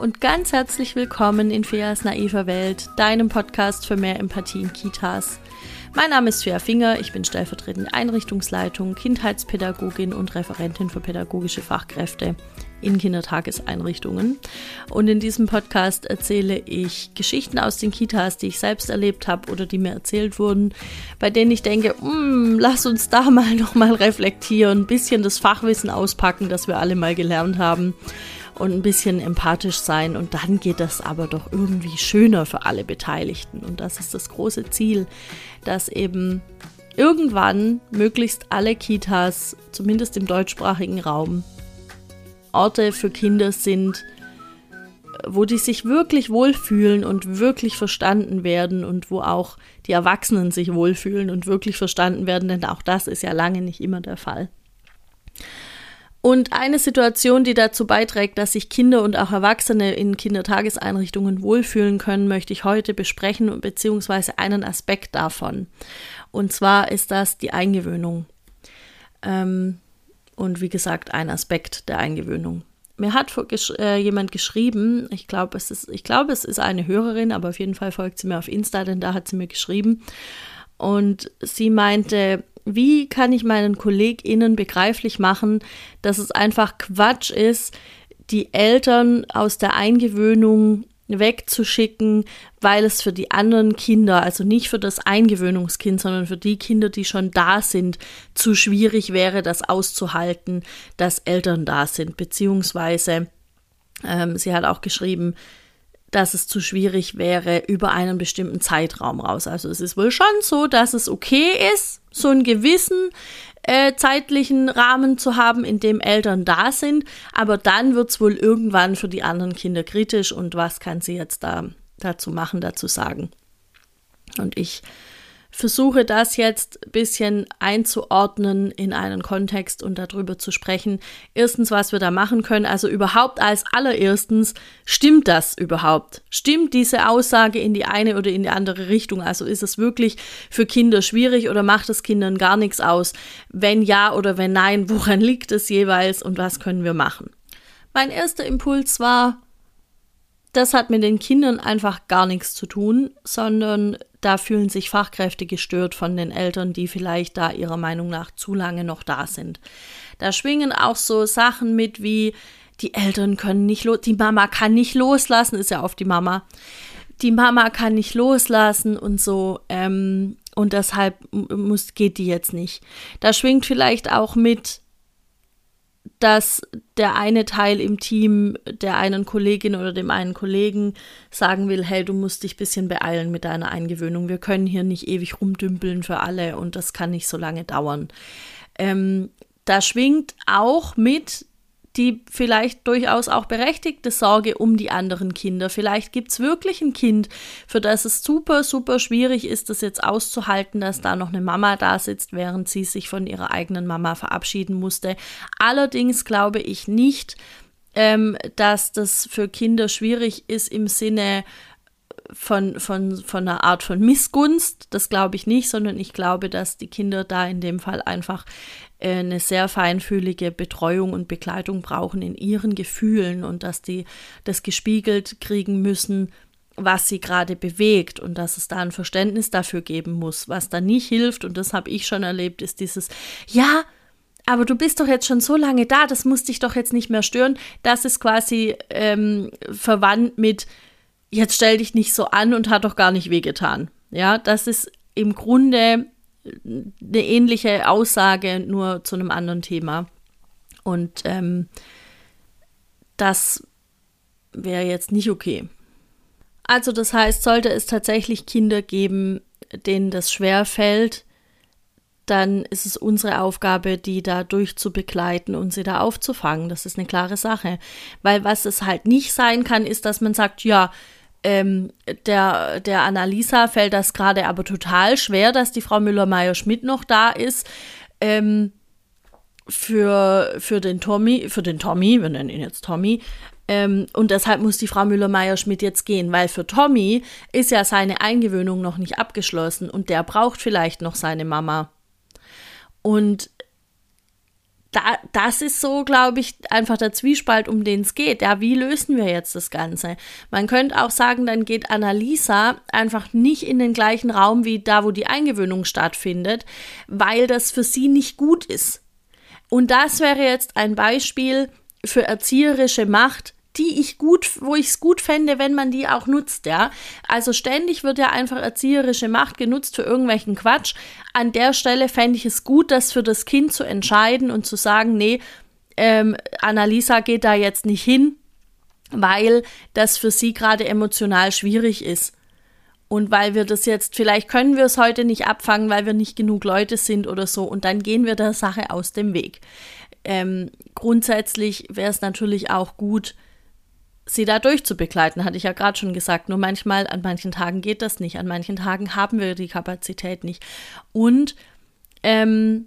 und ganz herzlich willkommen in Feas naiver Welt, deinem Podcast für mehr Empathie in Kitas. Mein Name ist Fea Finger, ich bin stellvertretende Einrichtungsleitung, Kindheitspädagogin und Referentin für pädagogische Fachkräfte in Kindertageseinrichtungen. Und in diesem Podcast erzähle ich Geschichten aus den Kitas, die ich selbst erlebt habe oder die mir erzählt wurden, bei denen ich denke, mm, lass uns da mal nochmal reflektieren, ein bisschen das Fachwissen auspacken, das wir alle mal gelernt haben und ein bisschen empathisch sein. Und dann geht das aber doch irgendwie schöner für alle Beteiligten. Und das ist das große Ziel, dass eben irgendwann möglichst alle Kitas, zumindest im deutschsprachigen Raum, Orte für Kinder sind, wo die sich wirklich wohlfühlen und wirklich verstanden werden und wo auch die Erwachsenen sich wohlfühlen und wirklich verstanden werden, denn auch das ist ja lange nicht immer der Fall. Und eine Situation, die dazu beiträgt, dass sich Kinder und auch Erwachsene in Kindertageseinrichtungen wohlfühlen können, möchte ich heute besprechen, beziehungsweise einen Aspekt davon. Und zwar ist das die Eingewöhnung. Ähm, und wie gesagt, ein Aspekt der Eingewöhnung. Mir hat gesch äh, jemand geschrieben, ich glaube, es ist, ich glaube, es ist eine Hörerin, aber auf jeden Fall folgt sie mir auf Insta, denn da hat sie mir geschrieben. Und sie meinte, wie kann ich meinen KollegInnen begreiflich machen, dass es einfach Quatsch ist, die Eltern aus der Eingewöhnung wegzuschicken, weil es für die anderen Kinder, also nicht für das Eingewöhnungskind, sondern für die Kinder, die schon da sind, zu schwierig wäre, das auszuhalten, dass Eltern da sind. Beziehungsweise, ähm, sie hat auch geschrieben, dass es zu schwierig wäre über einen bestimmten Zeitraum raus. Also es ist wohl schon so, dass es okay ist, so einen gewissen äh, zeitlichen Rahmen zu haben, in dem Eltern da sind, aber dann wird es wohl irgendwann für die anderen Kinder kritisch und was kann sie jetzt da dazu machen, dazu sagen. Und ich versuche das jetzt ein bisschen einzuordnen in einen Kontext und darüber zu sprechen. Erstens, was wir da machen können. Also überhaupt als allererstens, stimmt das überhaupt? Stimmt diese Aussage in die eine oder in die andere Richtung? Also ist es wirklich für Kinder schwierig oder macht es Kindern gar nichts aus? Wenn ja oder wenn nein, woran liegt es jeweils und was können wir machen? Mein erster Impuls war, das hat mit den Kindern einfach gar nichts zu tun, sondern da fühlen sich Fachkräfte gestört von den Eltern, die vielleicht da ihrer Meinung nach zu lange noch da sind. Da schwingen auch so Sachen mit wie die Eltern können nicht los, die Mama kann nicht loslassen, ist ja oft die Mama. Die Mama kann nicht loslassen und so, ähm, und deshalb muss, geht die jetzt nicht. Da schwingt vielleicht auch mit, dass der eine Teil im Team der einen Kollegin oder dem einen Kollegen sagen will, hey, du musst dich ein bisschen beeilen mit deiner Eingewöhnung. Wir können hier nicht ewig rumdümpeln für alle und das kann nicht so lange dauern. Ähm, da schwingt auch mit, die vielleicht durchaus auch berechtigte Sorge um die anderen Kinder. Vielleicht gibt es wirklich ein Kind, für das es super, super schwierig ist, das jetzt auszuhalten, dass da noch eine Mama da sitzt, während sie sich von ihrer eigenen Mama verabschieden musste. Allerdings glaube ich nicht, ähm, dass das für Kinder schwierig ist im Sinne von, von, von einer Art von Missgunst. Das glaube ich nicht, sondern ich glaube, dass die Kinder da in dem Fall einfach äh, eine sehr feinfühlige Betreuung und Begleitung brauchen in ihren Gefühlen und dass die das gespiegelt kriegen müssen, was sie gerade bewegt und dass es da ein Verständnis dafür geben muss. Was da nicht hilft, und das habe ich schon erlebt, ist dieses, ja, aber du bist doch jetzt schon so lange da, das muss dich doch jetzt nicht mehr stören. Das ist quasi ähm, verwandt mit, jetzt stell dich nicht so an und hat doch gar nicht wehgetan. Ja, das ist im Grunde eine ähnliche Aussage, nur zu einem anderen Thema. Und ähm, das wäre jetzt nicht okay. Also das heißt, sollte es tatsächlich Kinder geben, denen das schwer fällt, dann ist es unsere Aufgabe, die da durchzubegleiten und sie da aufzufangen. Das ist eine klare Sache. Weil was es halt nicht sein kann, ist, dass man sagt, ja, ähm, der, der Annalisa fällt das gerade aber total schwer, dass die Frau Müller-Meyer-Schmidt noch da ist. Ähm, für, für den Tommy, für den Tommy, wir nennen ihn jetzt Tommy, ähm, und deshalb muss die Frau Müller-Meyer-Schmidt jetzt gehen, weil für Tommy ist ja seine Eingewöhnung noch nicht abgeschlossen und der braucht vielleicht noch seine Mama. Und da, das ist so, glaube ich, einfach der Zwiespalt, um den es geht. Ja, wie lösen wir jetzt das Ganze? Man könnte auch sagen, dann geht Annalisa einfach nicht in den gleichen Raum wie da, wo die Eingewöhnung stattfindet, weil das für sie nicht gut ist. Und das wäre jetzt ein Beispiel für erzieherische Macht, die ich gut, wo ich es gut fände, wenn man die auch nutzt, ja. Also ständig wird ja einfach erzieherische Macht genutzt für irgendwelchen Quatsch. An der Stelle fände ich es gut, das für das Kind zu entscheiden und zu sagen, nee, ähm, Annalisa geht da jetzt nicht hin, weil das für sie gerade emotional schwierig ist. Und weil wir das jetzt, vielleicht können wir es heute nicht abfangen, weil wir nicht genug Leute sind oder so. Und dann gehen wir der Sache aus dem Weg. Ähm, grundsätzlich wäre es natürlich auch gut, sie da durchzubegleiten, hatte ich ja gerade schon gesagt. Nur manchmal, an manchen Tagen geht das nicht, an manchen Tagen haben wir die Kapazität nicht. Und ähm,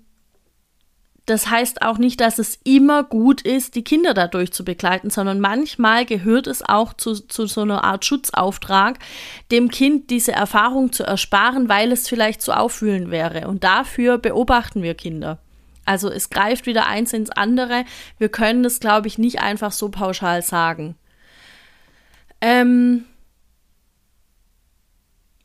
das heißt auch nicht, dass es immer gut ist, die Kinder dadurch zu begleiten, sondern manchmal gehört es auch zu, zu so einer Art Schutzauftrag, dem Kind diese Erfahrung zu ersparen, weil es vielleicht zu auffühlen wäre. Und dafür beobachten wir Kinder. Also es greift wieder eins ins andere. Wir können das, glaube ich, nicht einfach so pauschal sagen. Ähm,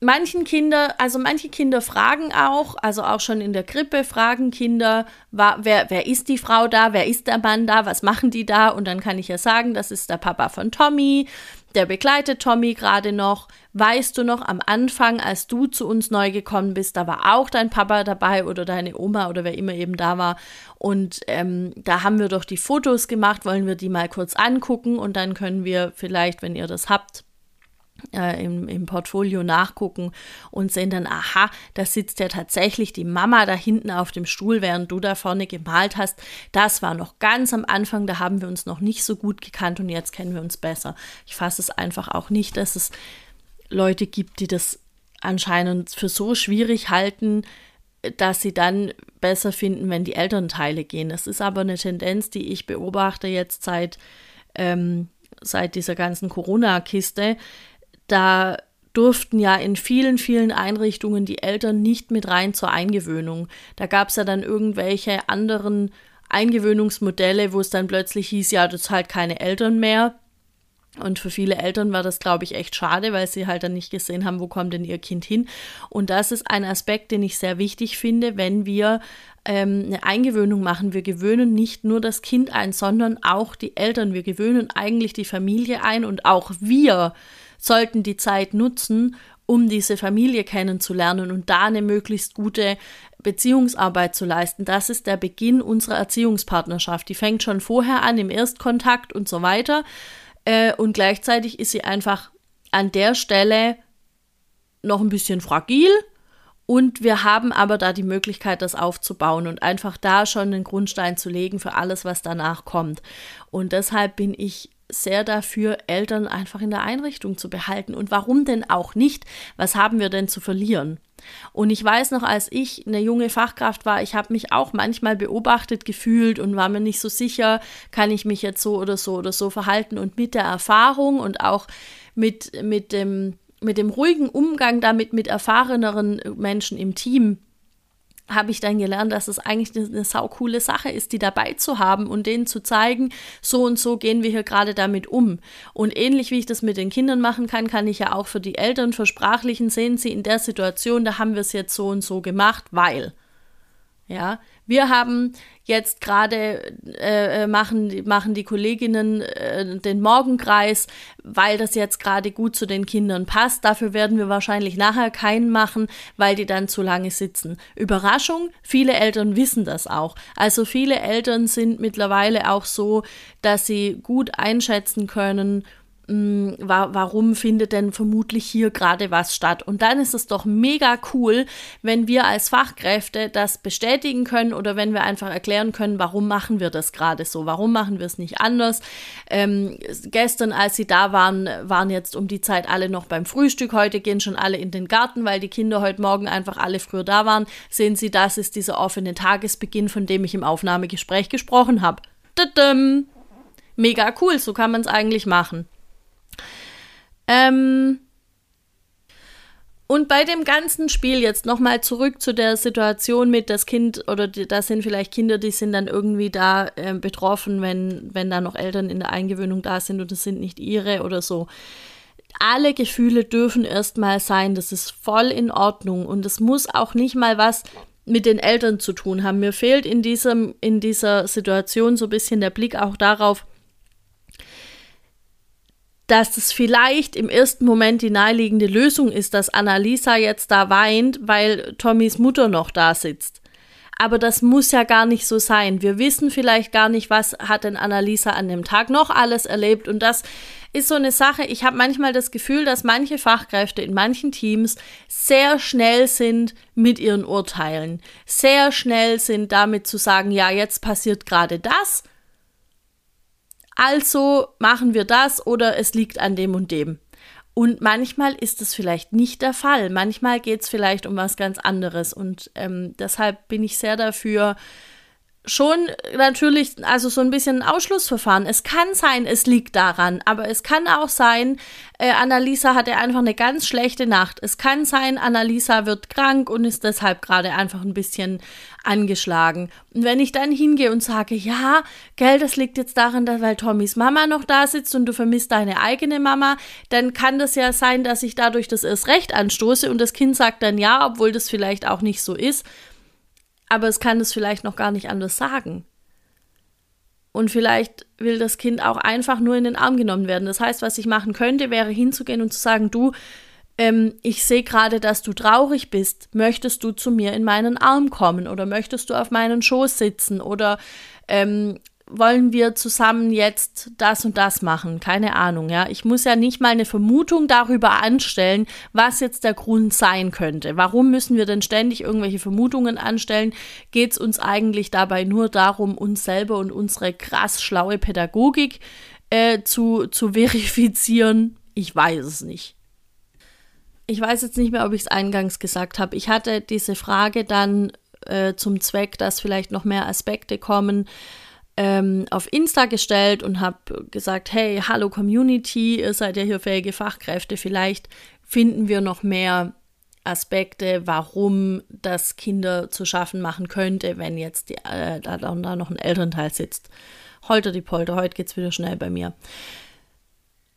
manchen Kinder, also manche Kinder fragen auch, also auch schon in der Krippe fragen Kinder, wer, wer ist die Frau da, wer ist der Mann da, was machen die da? Und dann kann ich ja sagen, das ist der Papa von Tommy, der begleitet Tommy gerade noch. Weißt du noch, am Anfang, als du zu uns neu gekommen bist, da war auch dein Papa dabei oder deine Oma oder wer immer eben da war. Und ähm, da haben wir doch die Fotos gemacht, wollen wir die mal kurz angucken und dann können wir vielleicht, wenn ihr das habt, äh, im, im Portfolio nachgucken und sehen dann, aha, da sitzt ja tatsächlich die Mama da hinten auf dem Stuhl, während du da vorne gemalt hast. Das war noch ganz am Anfang, da haben wir uns noch nicht so gut gekannt und jetzt kennen wir uns besser. Ich fasse es einfach auch nicht, dass es Leute gibt, die das anscheinend für so schwierig halten, dass sie dann besser finden, wenn die Elternteile gehen. Das ist aber eine Tendenz, die ich beobachte jetzt seit, ähm, seit dieser ganzen Corona-Kiste, da durften ja in vielen, vielen Einrichtungen die Eltern nicht mit rein zur Eingewöhnung. Da gab es ja dann irgendwelche anderen Eingewöhnungsmodelle, wo es dann plötzlich hieß, ja, das halt keine Eltern mehr. Und für viele Eltern war das, glaube ich, echt schade, weil sie halt dann nicht gesehen haben, wo kommt denn ihr Kind hin. Und das ist ein Aspekt, den ich sehr wichtig finde, wenn wir ähm, eine Eingewöhnung machen. Wir gewöhnen nicht nur das Kind ein, sondern auch die Eltern. Wir gewöhnen eigentlich die Familie ein und auch wir sollten die Zeit nutzen, um diese Familie kennenzulernen und da eine möglichst gute Beziehungsarbeit zu leisten. Das ist der Beginn unserer Erziehungspartnerschaft. Die fängt schon vorher an, im Erstkontakt und so weiter. Äh, und gleichzeitig ist sie einfach an der Stelle noch ein bisschen fragil. Und wir haben aber da die Möglichkeit, das aufzubauen und einfach da schon den Grundstein zu legen für alles, was danach kommt. Und deshalb bin ich sehr dafür, Eltern einfach in der Einrichtung zu behalten. Und warum denn auch nicht? Was haben wir denn zu verlieren? Und ich weiß noch, als ich eine junge Fachkraft war, ich habe mich auch manchmal beobachtet gefühlt und war mir nicht so sicher, kann ich mich jetzt so oder so oder so verhalten. Und mit der Erfahrung und auch mit, mit, dem, mit dem ruhigen Umgang damit mit erfahreneren Menschen im Team habe ich dann gelernt, dass es eigentlich eine, eine saukoole Sache ist, die dabei zu haben und denen zu zeigen, so und so gehen wir hier gerade damit um. Und ähnlich wie ich das mit den Kindern machen kann, kann ich ja auch für die Eltern versprachlichen, sehen sie in der Situation, da haben wir es jetzt so und so gemacht, weil. Ja, wir haben jetzt gerade, äh, machen, machen die Kolleginnen äh, den Morgenkreis, weil das jetzt gerade gut zu den Kindern passt. Dafür werden wir wahrscheinlich nachher keinen machen, weil die dann zu lange sitzen. Überraschung, viele Eltern wissen das auch. Also viele Eltern sind mittlerweile auch so, dass sie gut einschätzen können, mh, warum findet denn vermutlich hier gerade was statt? Und dann ist es doch mega cool, wenn wir als Fachkräfte das bestätigen können oder wenn wir einfach erklären können, warum machen wir das gerade so? Warum machen wir es nicht anders? Ähm, gestern, als sie da waren, waren jetzt um die Zeit alle noch beim Frühstück. Heute gehen schon alle in den Garten, weil die Kinder heute Morgen einfach alle früher da waren. Sehen Sie, das ist dieser offene Tagesbeginn, von dem ich im Aufnahmegespräch gesprochen habe. Mega cool, so kann man es eigentlich machen. Ähm, Und bei dem ganzen Spiel jetzt nochmal zurück zu der Situation mit das Kind oder da sind vielleicht Kinder, die sind dann irgendwie da äh, betroffen, wenn, wenn da noch Eltern in der Eingewöhnung da sind und es sind nicht ihre oder so. Alle Gefühle dürfen erstmal sein, das ist voll in Ordnung und es muss auch nicht mal was mit den Eltern zu tun haben. Mir fehlt in, diesem, in dieser Situation so ein bisschen der Blick auch darauf, dass es vielleicht im ersten Moment die naheliegende Lösung ist, dass Annalisa jetzt da weint, weil Tommys Mutter noch da sitzt. Aber das muss ja gar nicht so sein. Wir wissen vielleicht gar nicht, was hat denn Annalisa an dem Tag noch alles erlebt. Und das ist so eine Sache. Ich habe manchmal das Gefühl, dass manche Fachkräfte in manchen Teams sehr schnell sind mit ihren Urteilen. Sehr schnell sind damit zu sagen, ja, jetzt passiert gerade das also machen wir das oder es liegt an dem und dem. Und manchmal ist es vielleicht nicht der Fall. Manchmal geht es vielleicht um was ganz anderes. Und ähm, deshalb bin ich sehr dafür, schon natürlich, also so ein bisschen ein Ausschlussverfahren. Es kann sein, es liegt daran, aber es kann auch sein, äh, Annalisa hatte einfach eine ganz schlechte Nacht. Es kann sein, Annalisa wird krank und ist deshalb gerade einfach ein bisschen angeschlagen. Und wenn ich dann hingehe und sage, ja, gell, das liegt jetzt daran, dass, weil Tommys Mama noch da sitzt und du vermisst deine eigene Mama, dann kann das ja sein, dass ich dadurch das erst recht anstoße und das Kind sagt dann ja, obwohl das vielleicht auch nicht so ist aber es kann es vielleicht noch gar nicht anders sagen. Und vielleicht will das Kind auch einfach nur in den Arm genommen werden. Das heißt, was ich machen könnte, wäre hinzugehen und zu sagen, du, ähm, ich sehe gerade, dass du traurig bist. Möchtest du zu mir in meinen Arm kommen oder möchtest du auf meinen Schoß sitzen oder ähm, wollen wir zusammen jetzt das und das machen? Keine Ahnung, ja. Ich muss ja nicht mal eine Vermutung darüber anstellen, was jetzt der Grund sein könnte. Warum müssen wir denn ständig irgendwelche Vermutungen anstellen? Geht es uns eigentlich dabei nur darum, uns selber und unsere krass schlaue Pädagogik äh, zu, zu verifizieren? Ich weiß es nicht. Ich weiß jetzt nicht mehr, ob ich es eingangs gesagt habe. Ich hatte diese Frage dann äh, zum Zweck, dass vielleicht noch mehr Aspekte kommen ähm, auf Insta gestellt und habe gesagt, hey, hallo Community, ihr seid ja hier fähige Fachkräfte, vielleicht finden wir noch mehr Aspekte, warum das Kinder zu schaffen machen könnte, wenn jetzt die, äh, da, da noch ein Elternteil sitzt. Holter die Polter, heute geht's wieder schnell bei mir.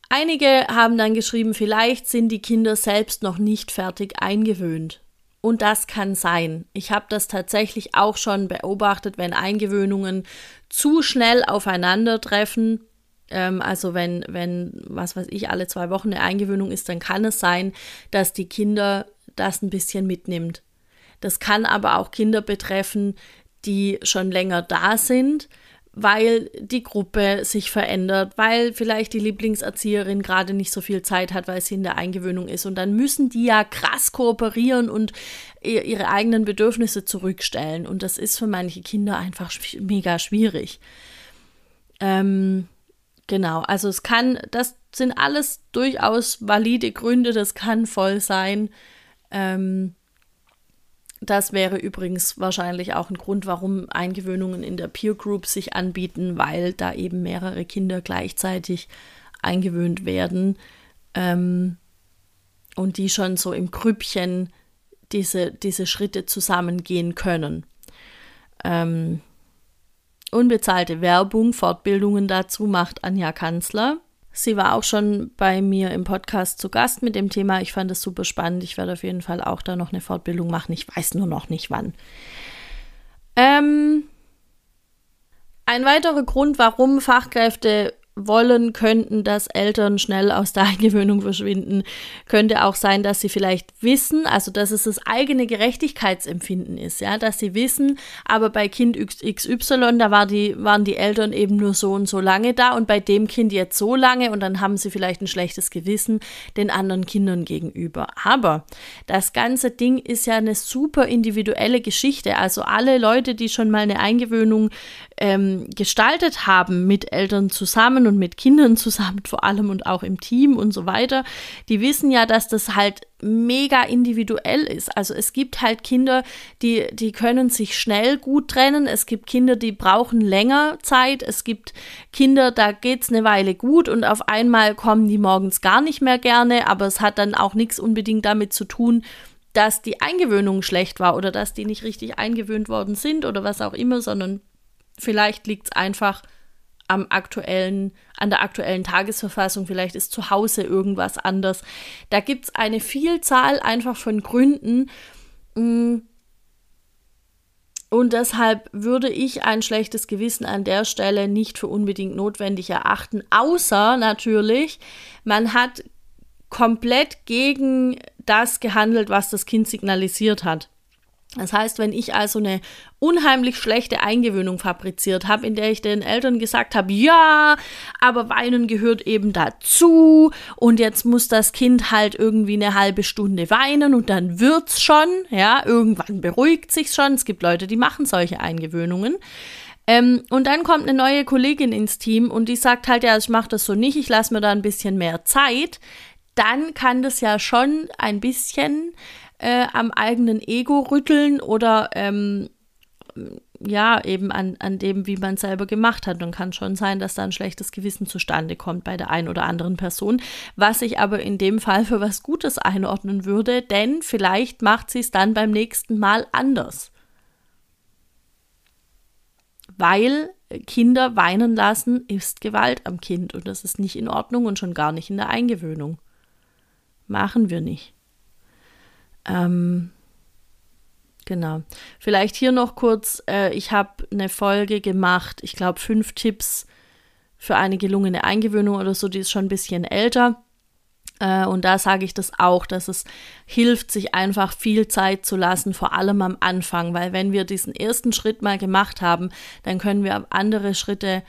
Einige haben dann geschrieben, vielleicht sind die Kinder selbst noch nicht fertig eingewöhnt. Und das kann sein. Ich habe das tatsächlich auch schon beobachtet, wenn Eingewöhnungen zu schnell aufeinandertreffen. Ähm, also wenn, wenn, was weiß ich, alle zwei Wochen eine Eingewöhnung ist, dann kann es sein, dass die Kinder das ein bisschen mitnimmt. Das kann aber auch Kinder betreffen, die schon länger da sind weil die Gruppe sich verändert, weil vielleicht die Lieblingserzieherin gerade nicht so viel Zeit hat, weil sie in der Eingewöhnung ist. Und dann müssen die ja krass kooperieren und ihre eigenen Bedürfnisse zurückstellen. Und das ist für manche Kinder einfach mega schwierig. Ähm, genau, also es kann, das sind alles durchaus valide Gründe, das kann voll sein. Ähm, das wäre übrigens wahrscheinlich auch ein Grund, warum Eingewöhnungen in der Peer Group sich anbieten, weil da eben mehrere Kinder gleichzeitig eingewöhnt werden ähm, und die schon so im Grüppchen diese, diese Schritte zusammengehen können. Ähm, unbezahlte Werbung, Fortbildungen dazu macht Anja Kanzler. Sie war auch schon bei mir im Podcast zu Gast mit dem Thema. Ich fand es super spannend. Ich werde auf jeden Fall auch da noch eine Fortbildung machen. Ich weiß nur noch nicht wann. Ähm, ein weiterer Grund, warum Fachkräfte wollen könnten, dass Eltern schnell aus der Eingewöhnung verschwinden. Könnte auch sein, dass sie vielleicht wissen, also dass es das eigene Gerechtigkeitsempfinden ist, ja, dass sie wissen, aber bei Kind XY, da war die, waren die Eltern eben nur so und so lange da und bei dem Kind jetzt so lange und dann haben sie vielleicht ein schlechtes Gewissen den anderen Kindern gegenüber. Aber das ganze Ding ist ja eine super individuelle Geschichte. Also alle Leute, die schon mal eine Eingewöhnung ähm, gestaltet haben mit Eltern zusammen, zusammen und mit Kindern zusammen vor allem und auch im Team und so weiter, die wissen ja, dass das halt mega individuell ist. Also es gibt halt Kinder, die, die können sich schnell gut trennen. Es gibt Kinder, die brauchen länger Zeit. Es gibt Kinder, da geht es eine Weile gut und auf einmal kommen die morgens gar nicht mehr gerne, aber es hat dann auch nichts unbedingt damit zu tun, dass die Eingewöhnung schlecht war oder dass die nicht richtig eingewöhnt worden sind oder was auch immer, sondern vielleicht liegt es einfach am aktuellen, an der aktuellen Tagesverfassung, vielleicht ist zu Hause irgendwas anders. Da gibt es eine Vielzahl einfach von Gründen. Mm. Und deshalb würde ich ein schlechtes Gewissen an der Stelle nicht für unbedingt notwendig erachten, außer natürlich, man hat komplett gegen das gehandelt, was das Kind signalisiert hat. Das heißt, wenn ich also eine unheimlich schlechte Eingewöhnung fabriziert habe, in der ich den Eltern gesagt habe, ja, aber Weinen gehört eben dazu und jetzt muss das Kind halt irgendwie eine halbe Stunde weinen und dann wird's schon, ja, irgendwann beruhigt sich's schon. Es gibt Leute, die machen solche Eingewöhnungen. Ähm, und dann kommt eine neue Kollegin ins Team und die sagt halt, ja, ich mache das so nicht, ich lasse mir da ein bisschen mehr Zeit. Dann kann das ja schon ein bisschen äh, am eigenen Ego rütteln oder ähm, ja, eben an, an dem, wie man selber gemacht hat. Und kann schon sein, dass da ein schlechtes Gewissen zustande kommt bei der einen oder anderen Person, was ich aber in dem Fall für was Gutes einordnen würde, denn vielleicht macht sie es dann beim nächsten Mal anders. Weil Kinder weinen lassen ist Gewalt am Kind und das ist nicht in Ordnung und schon gar nicht in der Eingewöhnung. Machen wir nicht. Ähm, genau. Vielleicht hier noch kurz, äh, ich habe eine Folge gemacht, ich glaube fünf Tipps für eine gelungene Eingewöhnung oder so, die ist schon ein bisschen älter. Äh, und da sage ich das auch, dass es hilft, sich einfach viel Zeit zu lassen, vor allem am Anfang, weil wenn wir diesen ersten Schritt mal gemacht haben, dann können wir andere Schritte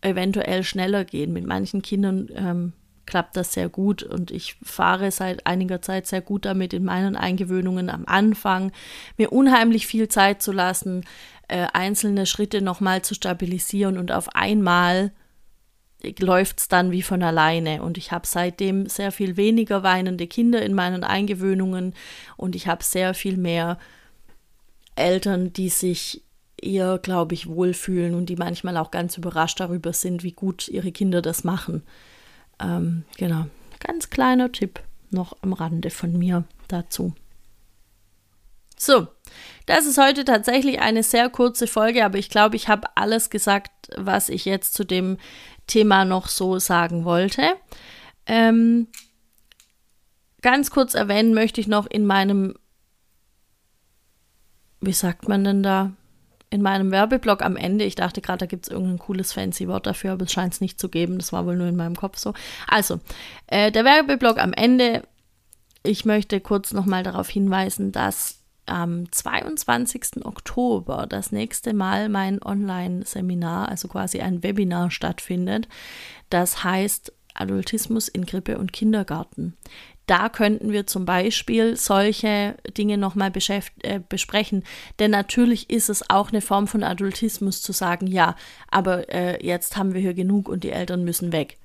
eventuell schneller gehen. Mit manchen Kindern ähm, klappt das sehr gut und ich fahre seit einiger Zeit sehr gut damit in meinen Eingewöhnungen am Anfang, mir unheimlich viel Zeit zu lassen, äh, einzelne Schritte nochmal zu stabilisieren und auf einmal läuft es dann wie von alleine. Und ich habe seitdem sehr viel weniger weinende Kinder in meinen Eingewöhnungen und ich habe sehr viel mehr Eltern, die sich eher, glaube ich, wohlfühlen und die manchmal auch ganz überrascht darüber sind, wie gut ihre Kinder das machen. Ähm, genau, ganz kleiner Tipp noch am Rande von mir dazu. So, das ist heute tatsächlich eine sehr kurze Folge, aber ich glaube, ich habe alles gesagt, was ich jetzt zu dem Thema noch so sagen wollte. Ähm, ganz kurz erwähnen möchte ich noch in meinem, wie sagt man denn da, in meinem Werbeblock am Ende, ich dachte gerade, da gibt es irgendein cooles fancy Wort dafür, aber es scheint es nicht zu geben. Das war wohl nur in meinem Kopf so. Also, äh, der Werbeblock am Ende. Ich möchte kurz nochmal darauf hinweisen, dass am 22. Oktober das nächste Mal mein Online-Seminar, also quasi ein Webinar stattfindet. Das heißt Adultismus in Krippe und Kindergarten da könnten wir zum Beispiel solche Dinge nochmal äh, besprechen. Denn natürlich ist es auch eine Form von Adultismus zu sagen, ja, aber äh, jetzt haben wir hier genug und die Eltern müssen weg.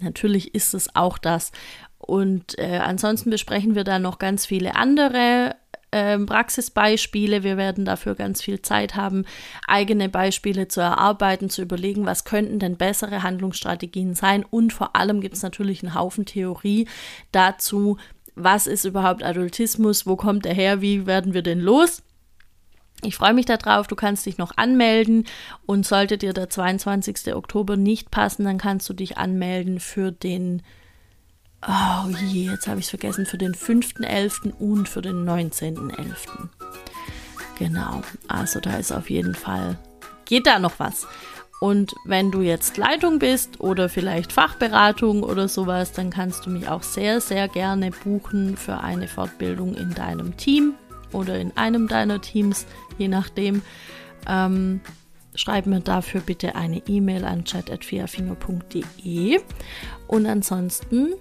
Natürlich ist es auch das. Und äh, ansonsten besprechen wir da noch ganz viele andere ähm, Praxisbeispiele. Wir werden dafür ganz viel Zeit haben, eigene Beispiele zu erarbeiten, zu überlegen, was könnten denn bessere Handlungsstrategien sein. Und vor allem gibt es natürlich einen Haufen Theorie dazu, was ist überhaupt Adultismus, wo kommt er her, wie werden wir denn los. Ich freue mich darauf, du kannst dich noch anmelden und sollte dir der 22. Oktober nicht passen, dann kannst du dich anmelden für den Oh je, jetzt habe ich es vergessen, für den 5.11. und für den 19.11. Genau, also da ist auf jeden Fall, geht da noch was. Und wenn du jetzt Leitung bist oder vielleicht Fachberatung oder sowas, dann kannst du mich auch sehr, sehr gerne buchen für eine Fortbildung in deinem Team oder in einem deiner Teams, je nachdem. Ähm, schreib mir dafür bitte eine E-Mail an chat.fiafinger.de. Und ansonsten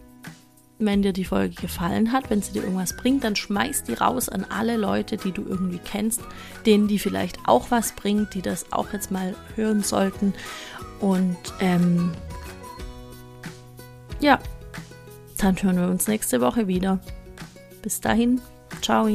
wenn dir die Folge gefallen hat, wenn sie dir irgendwas bringt, dann schmeiß die raus an alle Leute, die du irgendwie kennst, denen die vielleicht auch was bringt, die das auch jetzt mal hören sollten. Und ähm, ja, dann hören wir uns nächste Woche wieder. Bis dahin, ciao.